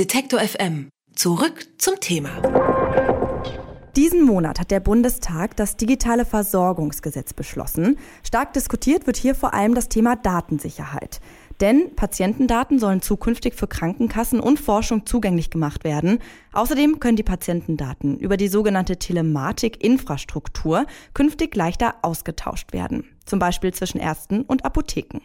Detektor FM. Zurück zum Thema. Diesen Monat hat der Bundestag das digitale Versorgungsgesetz beschlossen. Stark diskutiert wird hier vor allem das Thema Datensicherheit. Denn Patientendaten sollen zukünftig für Krankenkassen und Forschung zugänglich gemacht werden. Außerdem können die Patientendaten über die sogenannte Telematik-Infrastruktur künftig leichter ausgetauscht werden. Zum Beispiel zwischen Ärzten und Apotheken.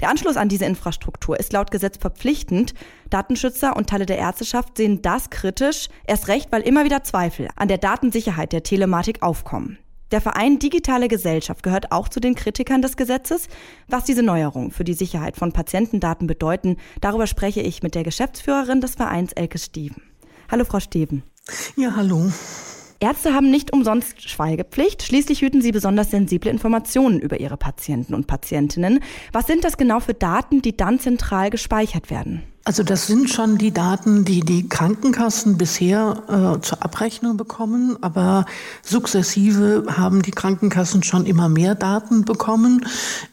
Der Anschluss an diese Infrastruktur ist laut Gesetz verpflichtend. Datenschützer und Teile der Ärzteschaft sehen das kritisch, erst recht, weil immer wieder Zweifel an der Datensicherheit der Telematik aufkommen. Der Verein Digitale Gesellschaft gehört auch zu den Kritikern des Gesetzes. Was diese Neuerungen für die Sicherheit von Patientendaten bedeuten, darüber spreche ich mit der Geschäftsführerin des Vereins Elke Steven. Hallo Frau Steven. Ja, hallo. Ärzte haben nicht umsonst Schweigepflicht. Schließlich hüten sie besonders sensible Informationen über ihre Patienten und Patientinnen. Was sind das genau für Daten, die dann zentral gespeichert werden? Also das sind schon die Daten, die die Krankenkassen bisher äh, zur Abrechnung bekommen, aber sukzessive haben die Krankenkassen schon immer mehr Daten bekommen.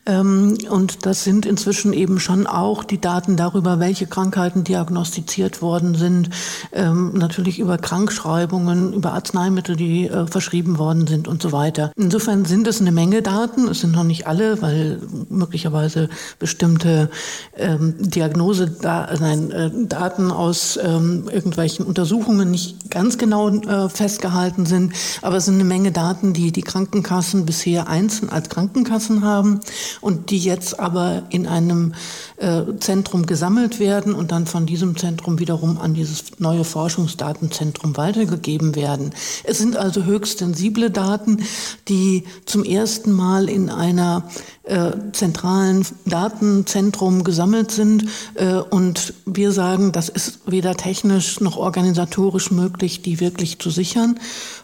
Ähm, und das sind inzwischen eben schon auch die Daten darüber, welche Krankheiten diagnostiziert worden sind, ähm, natürlich über Krankschreibungen, über Arzneimittel, die äh, verschrieben worden sind und so weiter. Insofern sind es eine Menge Daten. Es sind noch nicht alle, weil möglicherweise bestimmte ähm, Diagnose da nein, äh, Daten aus ähm, irgendwelchen Untersuchungen nicht ganz genau äh, festgehalten sind, aber es sind eine Menge Daten, die die Krankenkassen bisher einzeln als Krankenkassen haben und die jetzt aber in einem äh, Zentrum gesammelt werden und dann von diesem Zentrum wiederum an dieses neue Forschungsdatenzentrum weitergegeben werden. Es sind also höchst sensible Daten, die zum ersten Mal in einer äh, zentralen Datenzentrum gesammelt sind. Äh, und wir sagen, das ist weder technisch noch organisatorisch möglich, die wirklich zu sichern.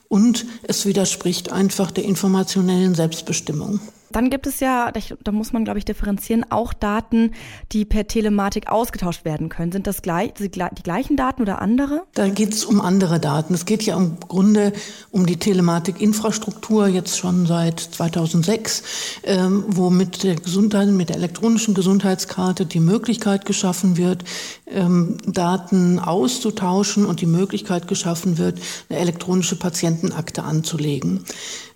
Und es widerspricht einfach der informationellen Selbstbestimmung. Dann gibt es ja, da muss man, glaube ich, differenzieren, auch Daten, die per Telematik ausgetauscht werden können. Sind das gleich, die gleichen Daten oder andere? Da geht es um andere Daten. Es geht ja im Grunde um die Telematik-Infrastruktur, jetzt schon seit 2006, ähm, wo mit der Gesundheit, mit der elektronischen Gesundheitskarte die Möglichkeit geschaffen wird, ähm, Daten auszutauschen und die Möglichkeit geschaffen wird, eine elektronische Patientenakte anzulegen.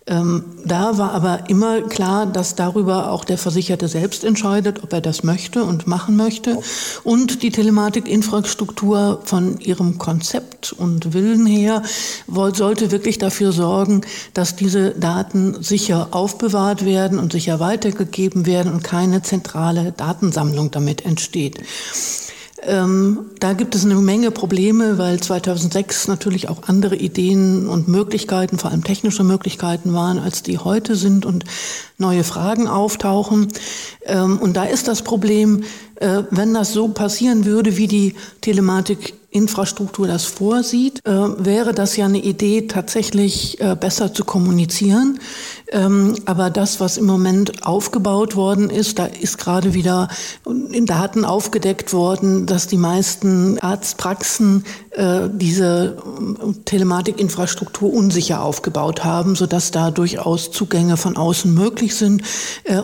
Ähm, da war aber immer klar, dass darüber auch der Versicherte selbst entscheidet, ob er das möchte und machen möchte. Und die Telematikinfrastruktur von ihrem Konzept und Willen her sollte wirklich dafür sorgen, dass diese Daten sicher aufbewahrt werden und sicher weitergegeben werden und keine zentrale Datensammlung damit entsteht. Ähm, da gibt es eine Menge Probleme, weil 2006 natürlich auch andere Ideen und Möglichkeiten, vor allem technische Möglichkeiten waren, als die heute sind und neue Fragen auftauchen. Ähm, und da ist das Problem, äh, wenn das so passieren würde, wie die Telematikinfrastruktur das vorsieht, äh, wäre das ja eine Idee, tatsächlich äh, besser zu kommunizieren. Ähm, aber das, was im Moment aufgebaut worden ist, da ist gerade wieder in Daten aufgedeckt worden, dass die meisten Arztpraxen diese Telematikinfrastruktur unsicher aufgebaut haben, sodass da durchaus Zugänge von außen möglich sind.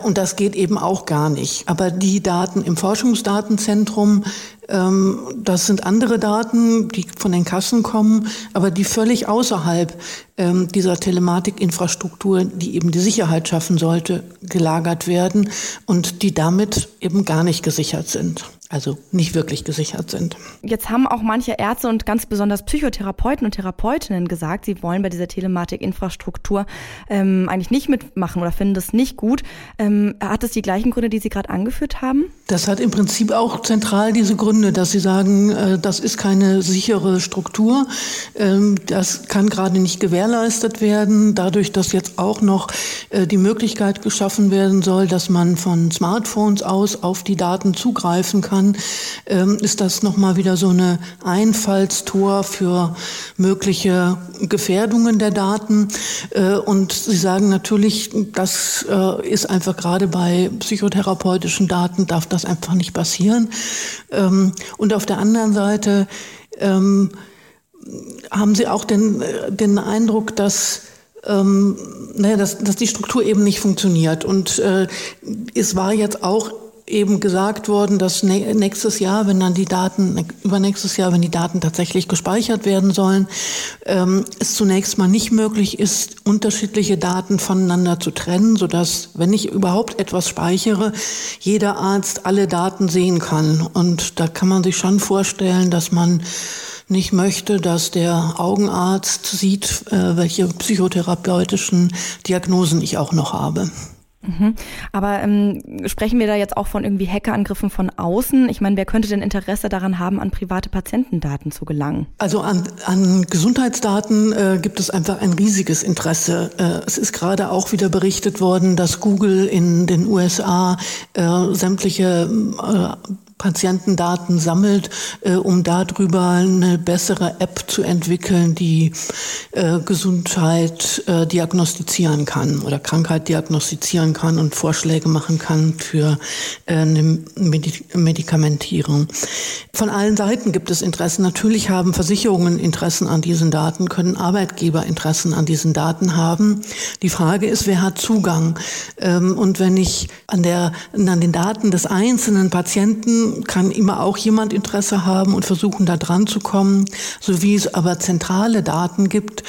Und das geht eben auch gar nicht. Aber die Daten im Forschungs Forschungsdatenzentrum. Ähm, das sind andere Daten, die von den Kassen kommen, aber die völlig außerhalb ähm, dieser Telematikinfrastruktur, die eben die Sicherheit schaffen sollte, gelagert werden und die damit eben gar nicht gesichert sind also nicht wirklich gesichert sind. Jetzt haben auch manche Ärzte und ganz besonders Psychotherapeuten und Therapeutinnen gesagt, sie wollen bei dieser Telematikinfrastruktur ähm, eigentlich nicht mitmachen oder finden das nicht gut. Ähm, hat es die gleichen Gründe, die Sie gerade angeführt haben? Das hat im Prinzip auch zentral diese Gründe, dass Sie sagen, äh, das ist keine sichere Struktur. Ähm, das kann gerade nicht gewährleistet werden, dadurch, dass jetzt auch noch äh, die Möglichkeit geschaffen werden soll, dass man von Smartphones aus auf die Daten zugreifen kann kann, ähm, ist das nochmal wieder so eine Einfallstor für mögliche Gefährdungen der Daten. Äh, und Sie sagen natürlich, das äh, ist einfach gerade bei psychotherapeutischen Daten darf das einfach nicht passieren. Ähm, und auf der anderen Seite ähm, haben Sie auch den, äh, den Eindruck, dass ähm, naja, dass, dass die Struktur eben nicht funktioniert. Und äh, es war jetzt auch eben gesagt worden, dass nächstes Jahr, wenn dann die Daten, übernächstes Jahr, wenn die Daten tatsächlich gespeichert werden sollen, ähm, es zunächst mal nicht möglich ist, unterschiedliche Daten voneinander zu trennen, sodass, wenn ich überhaupt etwas speichere, jeder Arzt alle Daten sehen kann. Und da kann man sich schon vorstellen, dass man nicht möchte, dass der Augenarzt sieht, äh, welche psychotherapeutischen Diagnosen ich auch noch habe. Mhm. Aber ähm, sprechen wir da jetzt auch von irgendwie Hackerangriffen von außen? Ich meine, wer könnte denn Interesse daran haben, an private Patientendaten zu gelangen? Also an, an Gesundheitsdaten äh, gibt es einfach ein riesiges Interesse. Äh, es ist gerade auch wieder berichtet worden, dass Google in den USA äh, sämtliche äh, Patientendaten sammelt, äh, um darüber eine bessere App zu entwickeln, die äh, Gesundheit äh, diagnostizieren kann oder Krankheit diagnostizieren kann und Vorschläge machen kann für äh, eine Medik Medikamentierung. Von allen Seiten gibt es Interessen. Natürlich haben Versicherungen Interessen an diesen Daten, können Arbeitgeber Interessen an diesen Daten haben. Die Frage ist, wer hat Zugang? Ähm, und wenn ich an, der, an den Daten des einzelnen Patienten kann immer auch jemand Interesse haben und versuchen, da dran zu kommen, so wie es aber zentrale Daten gibt,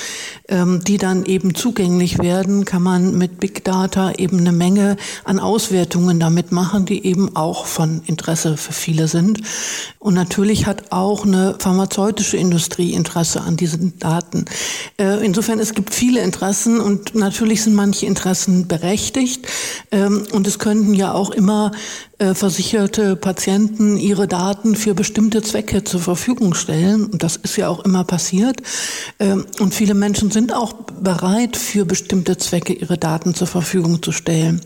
ähm, die dann eben zugänglich werden, kann man mit Big Data eben eine Menge an Auswertungen damit machen, die eben auch von Interesse für viele sind. Und natürlich hat auch eine pharmazeutische Industrie Interesse an diesen Daten. Äh, insofern, es gibt viele Interessen und natürlich sind manche Interessen berechtigt. Ähm, und es könnten ja auch immer äh, versicherte Patienten ihre Daten für bestimmte Zwecke zur Verfügung stellen. Und das ist ja auch immer passiert. Ähm, und viele Menschen sind auch bereit, für bestimmte Zwecke ihre Daten zur Verfügung zu stellen.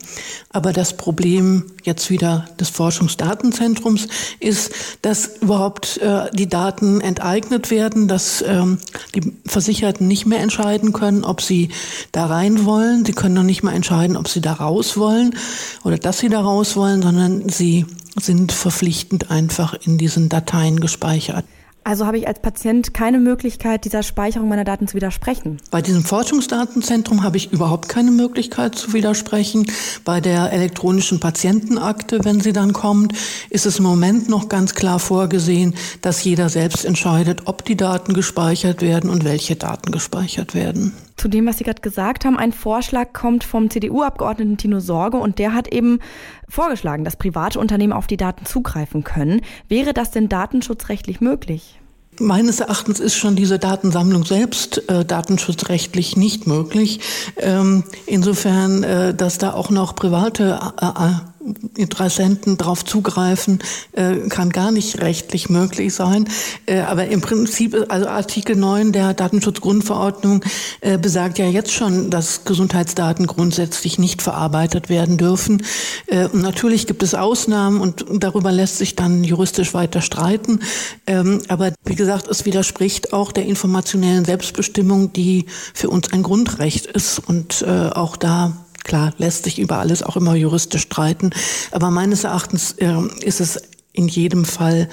Aber das Problem jetzt wieder des Forschungsdatenzentrums ist, dass überhaupt äh, die Daten enteignet werden, dass ähm, die Versicherten nicht mehr entscheiden können, ob sie da rein wollen. Sie können noch nicht mal entscheiden, ob sie da raus wollen oder dass sie da raus wollen, sondern sie sind verpflichtend einfach in diesen Dateien gespeichert. Also habe ich als Patient keine Möglichkeit, dieser Speicherung meiner Daten zu widersprechen. Bei diesem Forschungsdatenzentrum habe ich überhaupt keine Möglichkeit zu widersprechen. Bei der elektronischen Patientenakte, wenn sie dann kommt, ist es im Moment noch ganz klar vorgesehen, dass jeder selbst entscheidet, ob die Daten gespeichert werden und welche Daten gespeichert werden zu dem, was Sie gerade gesagt haben. Ein Vorschlag kommt vom CDU-Abgeordneten Tino Sorge und der hat eben vorgeschlagen, dass private Unternehmen auf die Daten zugreifen können. Wäre das denn datenschutzrechtlich möglich? Meines Erachtens ist schon diese Datensammlung selbst äh, datenschutzrechtlich nicht möglich. Ähm, insofern, äh, dass da auch noch private äh, äh Interessenten darauf zugreifen, äh, kann gar nicht rechtlich möglich sein. Äh, aber im Prinzip, also Artikel 9 der Datenschutzgrundverordnung äh, besagt ja jetzt schon, dass Gesundheitsdaten grundsätzlich nicht verarbeitet werden dürfen. Und natürlich gibt es Ausnahmen und darüber lässt sich dann juristisch weiter streiten. Ähm, aber wie gesagt, es widerspricht auch der informationellen Selbstbestimmung, die für uns ein Grundrecht ist und auch da Klar, lässt sich über alles auch immer juristisch streiten, aber meines Erachtens äh, ist es in jedem Fall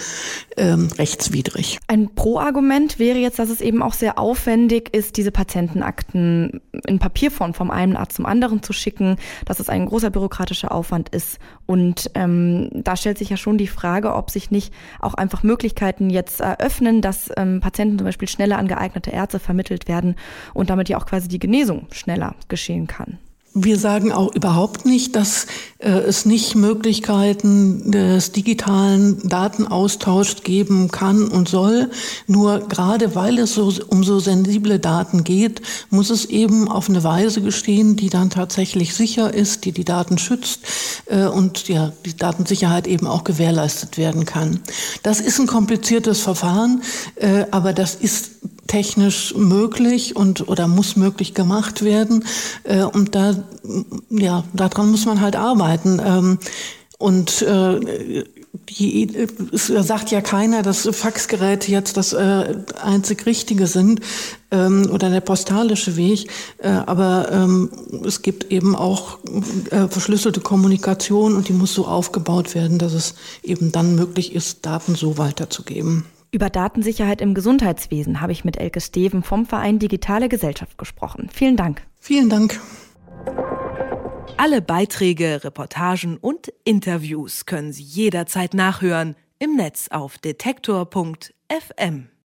ähm, rechtswidrig. Ein Pro-Argument wäre jetzt, dass es eben auch sehr aufwendig ist, diese Patientenakten in Papierform vom einen Arzt zum anderen zu schicken, dass es ein großer bürokratischer Aufwand ist. Und ähm, da stellt sich ja schon die Frage, ob sich nicht auch einfach Möglichkeiten jetzt eröffnen, dass ähm, Patienten zum Beispiel schneller an geeignete Ärzte vermittelt werden und damit ja auch quasi die Genesung schneller geschehen kann. Wir sagen auch überhaupt nicht, dass äh, es nicht Möglichkeiten des digitalen Datenaustauschs geben kann und soll. Nur gerade weil es so, um so sensible Daten geht, muss es eben auf eine Weise geschehen, die dann tatsächlich sicher ist, die die Daten schützt äh, und ja, die Datensicherheit eben auch gewährleistet werden kann. Das ist ein kompliziertes Verfahren, äh, aber das ist technisch möglich und oder muss möglich gemacht werden. Äh, und da, ja, daran muss man halt arbeiten. Ähm, und äh, die, es sagt ja keiner, dass Faxgeräte jetzt das äh, einzig Richtige sind ähm, oder der postalische Weg. Äh, aber ähm, es gibt eben auch äh, verschlüsselte Kommunikation und die muss so aufgebaut werden, dass es eben dann möglich ist, Daten so weiterzugeben. Über Datensicherheit im Gesundheitswesen habe ich mit Elke Steven vom Verein Digitale Gesellschaft gesprochen. Vielen Dank. Vielen Dank. Alle Beiträge, Reportagen und Interviews können Sie jederzeit nachhören im Netz auf detektor.fm.